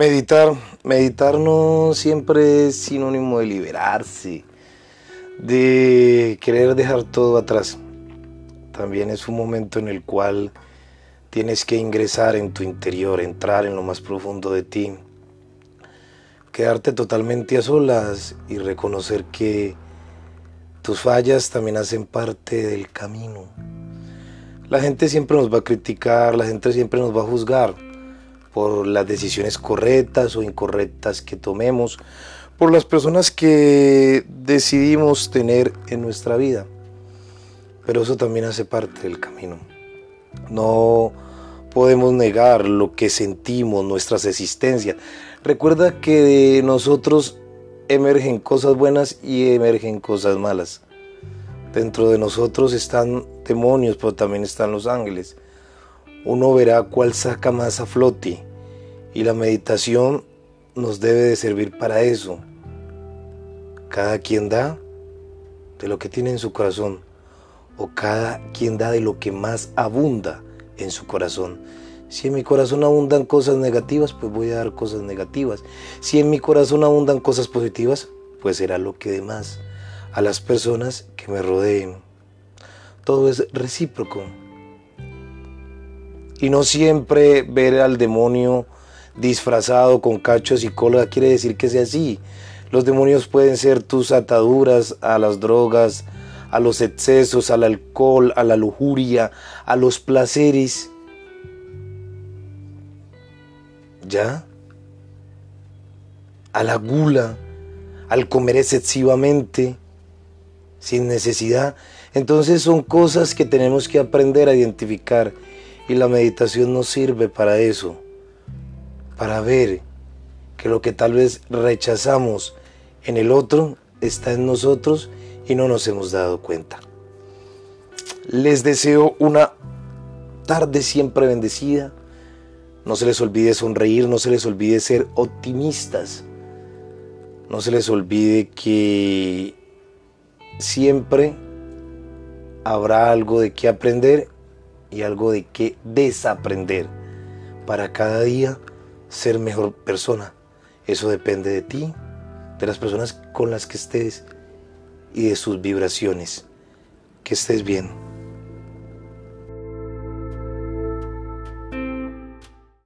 Meditar, meditar no siempre es sinónimo de liberarse, de querer dejar todo atrás. También es un momento en el cual tienes que ingresar en tu interior, entrar en lo más profundo de ti, quedarte totalmente a solas y reconocer que tus fallas también hacen parte del camino. La gente siempre nos va a criticar, la gente siempre nos va a juzgar por las decisiones correctas o incorrectas que tomemos, por las personas que decidimos tener en nuestra vida. Pero eso también hace parte del camino. No podemos negar lo que sentimos, nuestras existencias. Recuerda que de nosotros emergen cosas buenas y emergen cosas malas. Dentro de nosotros están demonios, pero también están los ángeles uno verá cuál saca más a flote y la meditación nos debe de servir para eso. Cada quien da de lo que tiene en su corazón o cada quien da de lo que más abunda en su corazón. Si en mi corazón abundan cosas negativas, pues voy a dar cosas negativas. Si en mi corazón abundan cosas positivas, pues será lo que dé más a las personas que me rodeen. Todo es recíproco. Y no siempre ver al demonio disfrazado con cachos y cola quiere decir que sea así. Los demonios pueden ser tus ataduras a las drogas, a los excesos, al alcohol, a la lujuria, a los placeres. ¿Ya? A la gula, al comer excesivamente, sin necesidad. Entonces son cosas que tenemos que aprender a identificar y la meditación nos sirve para eso, para ver que lo que tal vez rechazamos en el otro está en nosotros y no nos hemos dado cuenta. Les deseo una tarde siempre bendecida. No se les olvide sonreír, no se les olvide ser optimistas. No se les olvide que siempre habrá algo de qué aprender y algo de qué desaprender para cada día ser mejor persona. Eso depende de ti, de las personas con las que estés y de sus vibraciones. Que estés bien.